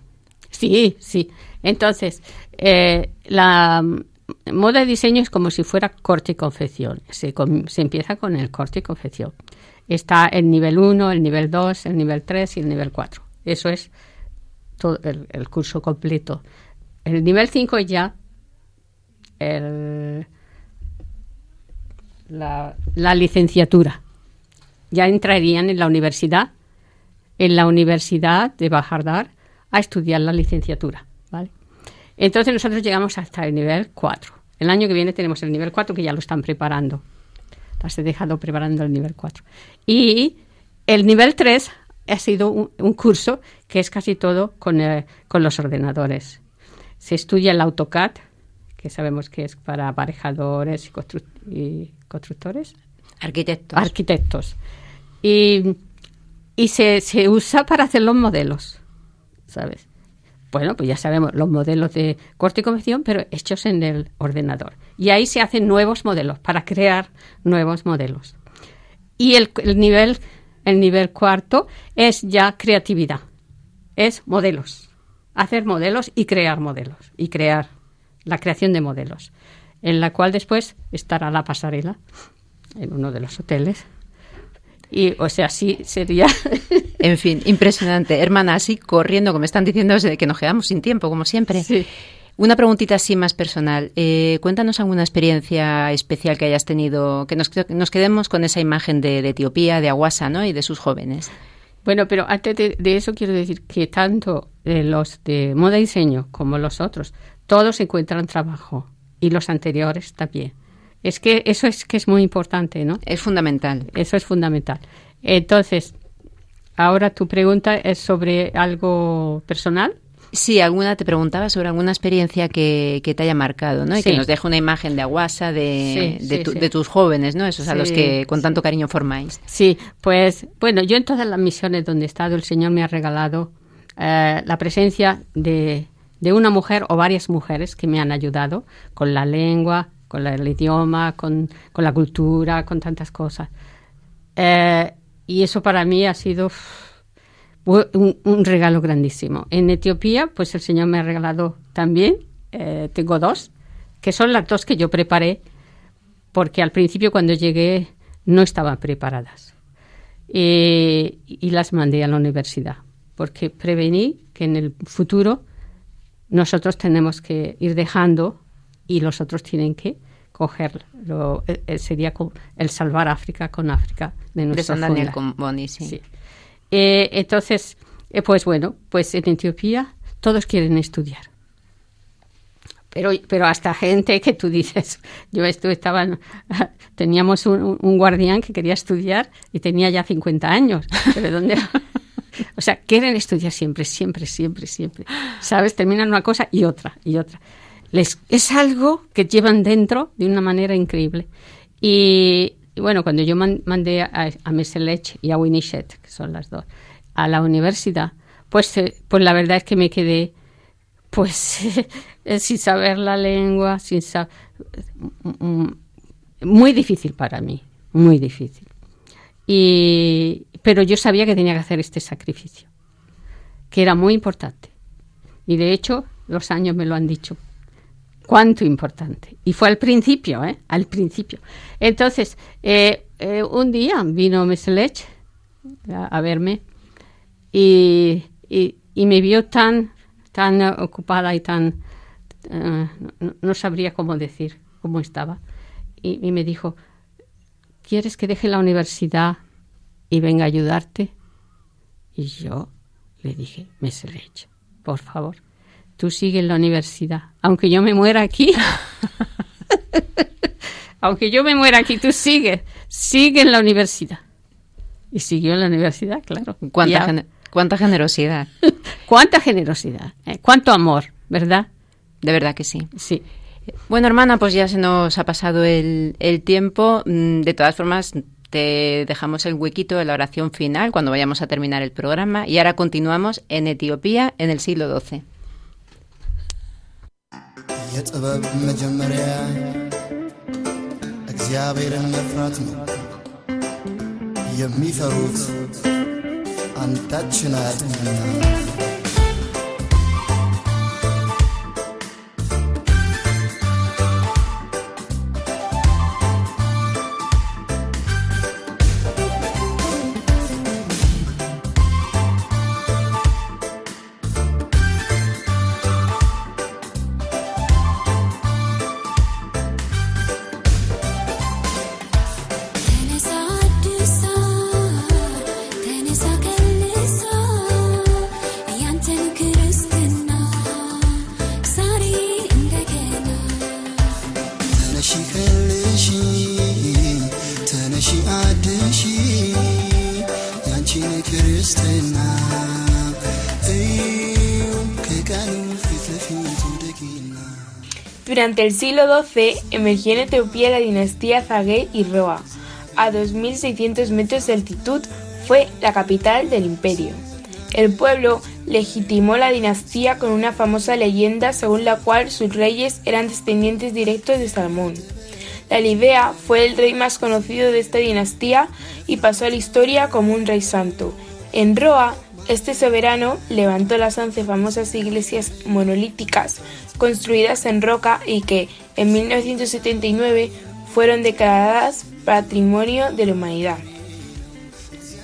Sí, sí. Entonces, eh, la moda y diseño es como si fuera corte y confección. Se, com- se empieza con el corte y confección. Está el nivel 1, el nivel 2, el nivel 3 y el nivel 4. Eso es el, curso completo. El nivel 5 es ya la licenciatura. Ya entrarían en la universidad en la Universidad de Bajardar a estudiar la licenciatura. ¿vale? Entonces nosotros llegamos hasta el nivel 4. El año que viene tenemos el nivel 4 que ya lo están preparando. Las he dejado preparando el nivel 4. Y el nivel 3 ha sido un, un curso que es casi todo con, eh, con los ordenadores. Se estudia el AutoCAD, que sabemos que es para aparejadores y, constru- y constructores, Arquitectos. arquitectos. Y, y se, se usa para hacer los modelos, ¿sabes? Bueno, pues ya sabemos los modelos de corte y confección, pero hechos en el ordenador. Y ahí se hacen nuevos modelos para crear nuevos modelos. Y el, el nivel, el nivel cuarto es ya creatividad, es modelos, hacer modelos y crear modelos y crear la creación de modelos, en la cual después estará la pasarela en uno de los hoteles. Y, o sea, sí sería. (laughs) En fin, impresionante. Hermana, así corriendo, como me están diciendo, que nos quedamos sin tiempo, como siempre. Sí. Una preguntita así más personal. Eh, cuéntanos alguna experiencia especial que hayas tenido, que nos, que nos quedemos con esa imagen de, de Etiopía, de Aguasa, ¿no? Y de sus jóvenes. Bueno, pero antes de, de eso quiero decir que tanto eh, los de moda y diseño como los otros, todos encuentran trabajo y los anteriores también. Es que eso es que es muy importante, ¿no? Es fundamental. Eso es fundamental. Entonces, ahora tu pregunta es sobre algo personal. Sí, alguna te preguntaba sobre alguna experiencia que, que te haya marcado, ¿no? Y Sí. que nos deje una imagen de Aguasa, de, Sí, de, tu- de tus jóvenes, ¿no? Esos a los que con tanto cariño formáis. Sí, pues bueno, yo en todas las misiones donde he estado, el Señor me ha regalado eh, la presencia de, de una mujer o varias mujeres que me han ayudado con la lengua, con el idioma, con, con la cultura, con tantas cosas. Eh, y eso para mí ha sido un, un regalo grandísimo. En Etiopía, pues el Señor me ha regalado también, eh, tengo dos, que son las dos que yo preparé, porque al principio cuando llegué no estaban preparadas. Eh, y las mandé a la universidad, porque prevení que en el futuro nosotros tenemos que ir dejando y los otros tienen que cogerlo. Eh, eh, sería el salvar África con África de De nuestra San Daniel con Boni, sí. Sí. Eh, entonces, eh, pues bueno, pues en Etiopía todos quieren estudiar. pero, pero hasta gente que tú dices, (laughs) yo estuve, estaba, (laughs) teníamos un, un guardián que quería estudiar y tenía ya 50 años, pero ¿dónde? (laughs) O sea, quieren estudiar siempre, siempre, siempre, siempre. ¿Sabes? Terminan una cosa y otra, y otra. Les, es algo que llevan dentro de una manera increíble. Y, y bueno, cuando yo man- mandé a, a Messelech y a Winichet, que son las dos, a la universidad, pues, eh, pues la verdad es que me quedé pues (laughs) eh, sin saber la lengua, sin saber... Muy difícil para mí, muy difícil. Y, pero yo sabía que tenía que hacer este sacrificio, que era muy importante. Y de hecho, los años me lo han dicho. Cuánto importante. Y fue al principio, ¿eh? Al principio. Entonces, eh, eh, un día vino Messelech a, a verme y, y, y me vio tan, tan ocupada y tan... eh, no, no sabría cómo decir cómo estaba. Y, y me dijo, ¿quieres que deje la universidad y venga a ayudarte? Y yo le dije, Messelech, por favor, tú sigue en la universidad. Aunque yo me muera aquí, (laughs) aunque yo me muera aquí, tú sigue, sigue en la universidad. Y siguió en la universidad, claro. Cuánta, cuánta generosidad. (laughs) Cuánta generosidad, ¿eh? cuánto amor, ¿verdad? De verdad que sí. Sí. Bueno, hermana, pues ya se nos ha pasado el, el tiempo. Mm, De todas formas, te dejamos el huequito de la oración final cuando vayamos a terminar el programa. Y ahora continuamos en Etiopía en el siglo XII. የጥበብ መጀመሪያ እግዚአብሔርን መፍራት ነው። የሚፈሩት አንዳችን አያጡምና። Durante el siglo XII emergió en Etiopía la dinastía Zagé y Roa. A 2.600 metros de altitud fue la capital del imperio. El pueblo legitimó la dinastía con una famosa leyenda según la cual sus reyes eran descendientes directos de Salmón. La Libea fue el rey más conocido de esta dinastía y pasó a la historia como un rey santo. En Roa, este soberano levantó las once famosas iglesias monolíticas construidas en roca y que en 1979 fueron declaradas Patrimonio de la Humanidad.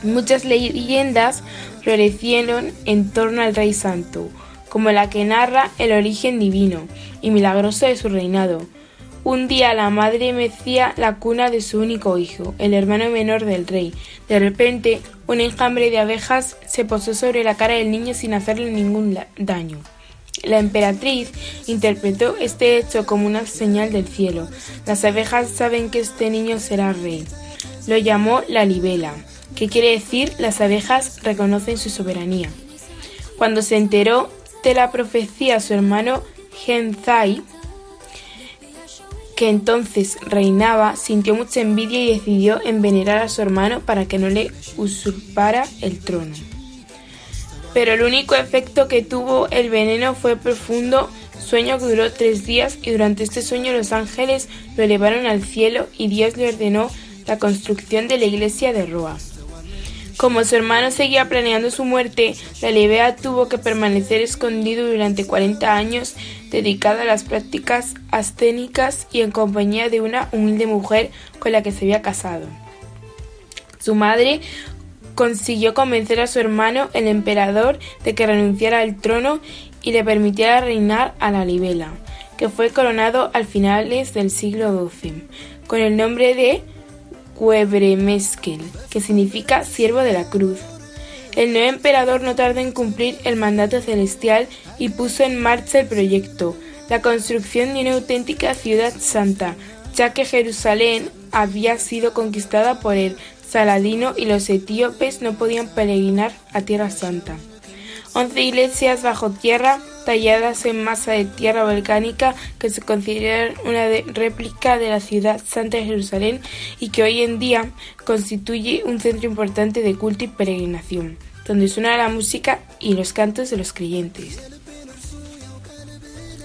Muchas leyendas florecieron en torno al Rey Santo, como la que narra el origen divino y milagroso de su reinado. Un día la madre mecía la cuna de su único hijo, el hermano menor del rey. De repente, un enjambre de abejas se posó sobre la cara del niño sin hacerle ningún daño. La emperatriz interpretó este hecho como una señal del cielo. Las abejas saben que este niño será rey. Lo llamó la libela, que quiere decir las abejas reconocen su soberanía. Cuando se enteró de la profecía su hermano Genzai, que entonces reinaba, sintió mucha envidia y decidió envenenar a su hermano para que no le usurpara el trono. Pero el único efecto que tuvo el veneno fue profundo sueño que duró tres días y durante este sueño los ángeles lo elevaron al cielo y Dios le ordenó la construcción de la iglesia de Roa. Como su hermano seguía planeando su muerte, la Libea tuvo que permanecer escondido durante 40 años, dedicado a las prácticas ascénicas y en compañía de una humilde mujer con la que se había casado. Su madre consiguió convencer a su hermano, el emperador, de que renunciara al trono y le permitiera reinar a la Libela, que fue coronado al finales del siglo XII, con el nombre de Cuebremeskel, que significa siervo de la cruz. El nuevo emperador no tardó en cumplir el mandato celestial y puso en marcha el proyecto. la construcción de una auténtica ciudad santa, ya que Jerusalén había sido conquistada por el Saladino y los etíopes no podían peregrinar a Tierra Santa. Once iglesias bajo tierra, talladas en masa de tierra volcánica, que se consideran una réplica de la ciudad santa de Jerusalén y que hoy en día constituye un centro importante de culto y peregrinación, donde suena la música y los cantos de los creyentes.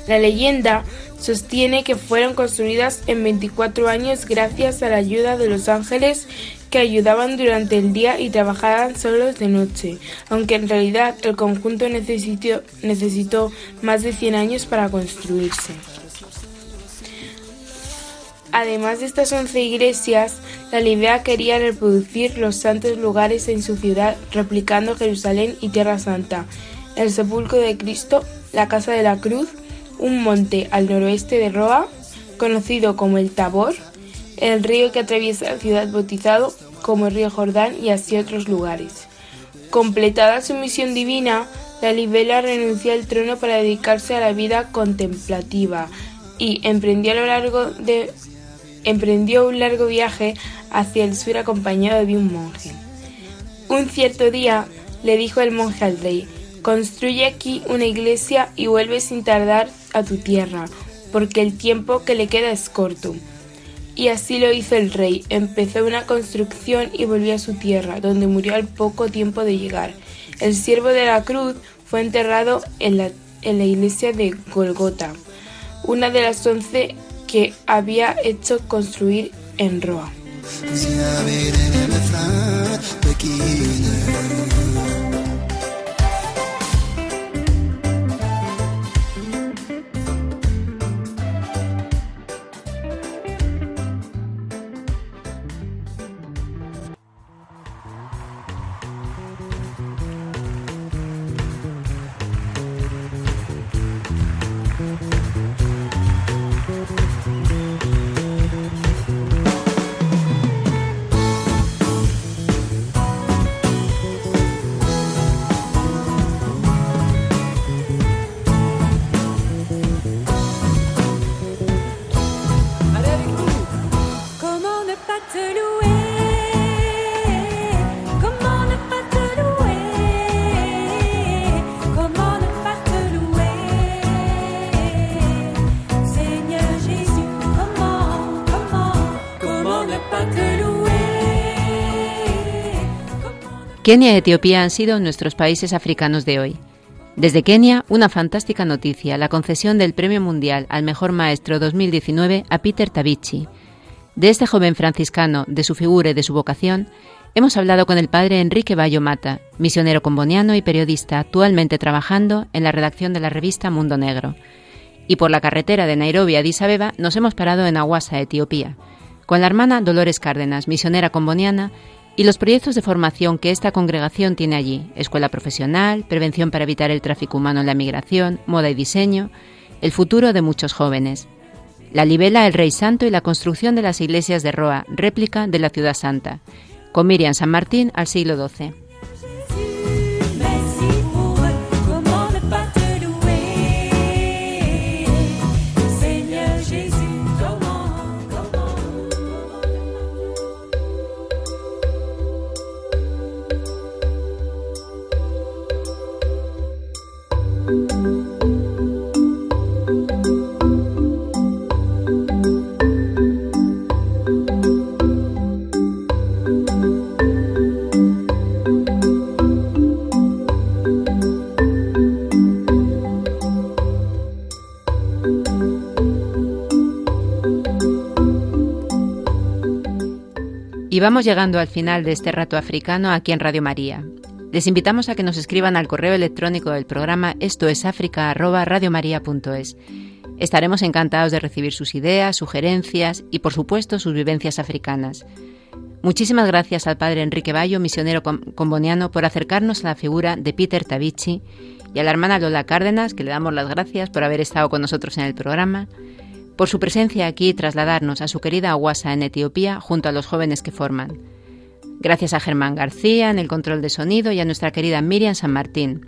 La leyenda sostiene que fueron construidas en 24 años gracias a la ayuda de los ángeles que ayudaban durante el día y trabajaban solos de noche, aunque en realidad el conjunto necesitó, más de 100 años para construirse. Además de estas 11 iglesias, la Libea quería reproducir los santos lugares en su ciudad, replicando Jerusalén y Tierra Santa, el sepulcro de Cristo, la Casa de la Cruz, un monte al noroeste de Roa, conocido como el Tabor, el río que atraviesa la ciudad bautizado como el río Jordán y así otros lugares. Completada su misión divina, la Libela renunció al trono para dedicarse a la vida contemplativa y emprendió a lo largo de emprendió un largo viaje hacia el sur acompañado de un monje. Un cierto día le dijo el monje al rey, construye aquí una iglesia y vuelve sin tardar a tu tierra, porque el tiempo que le queda es corto. Y así lo hizo el rey, empezó una construcción y volvió a su tierra, donde murió al poco tiempo de llegar. El siervo de la cruz fue enterrado en la, en la iglesia de Golgota, una de las once que había hecho construir en Roa. Kenia y Etiopía han sido nuestros países africanos de hoy. Desde Kenia, una fantástica noticia, la concesión del Premio Mundial al Mejor Maestro 2019 a Peter Tabichi. De este joven franciscano, de su figura y de su vocación, hemos hablado con el padre Enrique Bayo Mata, misionero comboniano y periodista actualmente trabajando en la redacción de la revista Mundo Negro. Y por la carretera de Nairobi a Addis Abeba nos hemos parado en Awasa, Etiopía, con la hermana Dolores Cárdenas, misionera comboniana, y los proyectos de formación que esta congregación tiene allí, escuela profesional, prevención para evitar el tráfico humano en la migración, moda y diseño, el futuro de muchos jóvenes. La libela El Rey Santo y la construcción de las iglesias de Roa, réplica de la Ciudad Santa, con Miriam San Martín al siglo XII. Vamos llegando al final de este rato africano aquí en Radio María. Les invitamos a que nos escriban al correo electrónico del programa esto es Estaremos encantados de recibir sus ideas, sugerencias y por supuesto sus vivencias africanas. Muchísimas gracias al padre Enrique Bayo, misionero com- comboniano, por acercarnos a la figura de Peter Tabichi y a la hermana Lola Cárdenas, que le damos las gracias por haber estado con nosotros en el programa, por su presencia aquí y trasladarnos a su querida Aguasa en Etiopía junto a los jóvenes que forman. Gracias a Germán García en el control de sonido y a nuestra querida Miriam San Martín,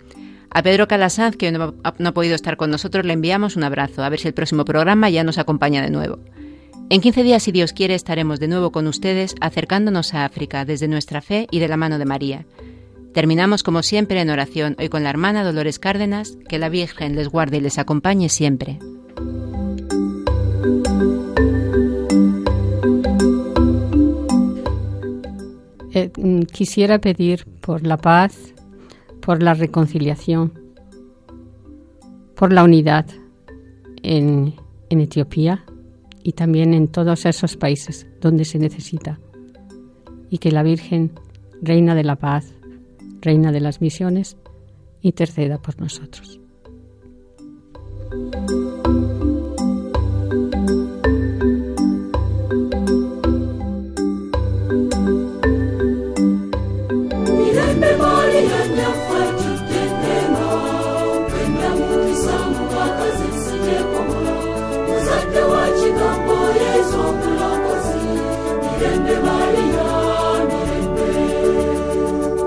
A Pedro Calasanz, que no, no ha podido estar con nosotros, le enviamos un abrazo. A ver si el próximo programa ya nos acompaña de nuevo. En 15 días, si Dios quiere, estaremos de nuevo con ustedes acercándonos a África desde nuestra fe y de la mano de María. Terminamos como siempre en oración, hoy con la hermana Dolores Cárdenas, que la Virgen les guarde y les acompañe siempre. Eh, mm, quisiera pedir por la paz, por la reconciliación, por la unidad en, en Etiopía y también en todos esos países donde se necesita. Y que la Virgen, Reina de la Paz, Reina de las Misiones, interceda por nosotros.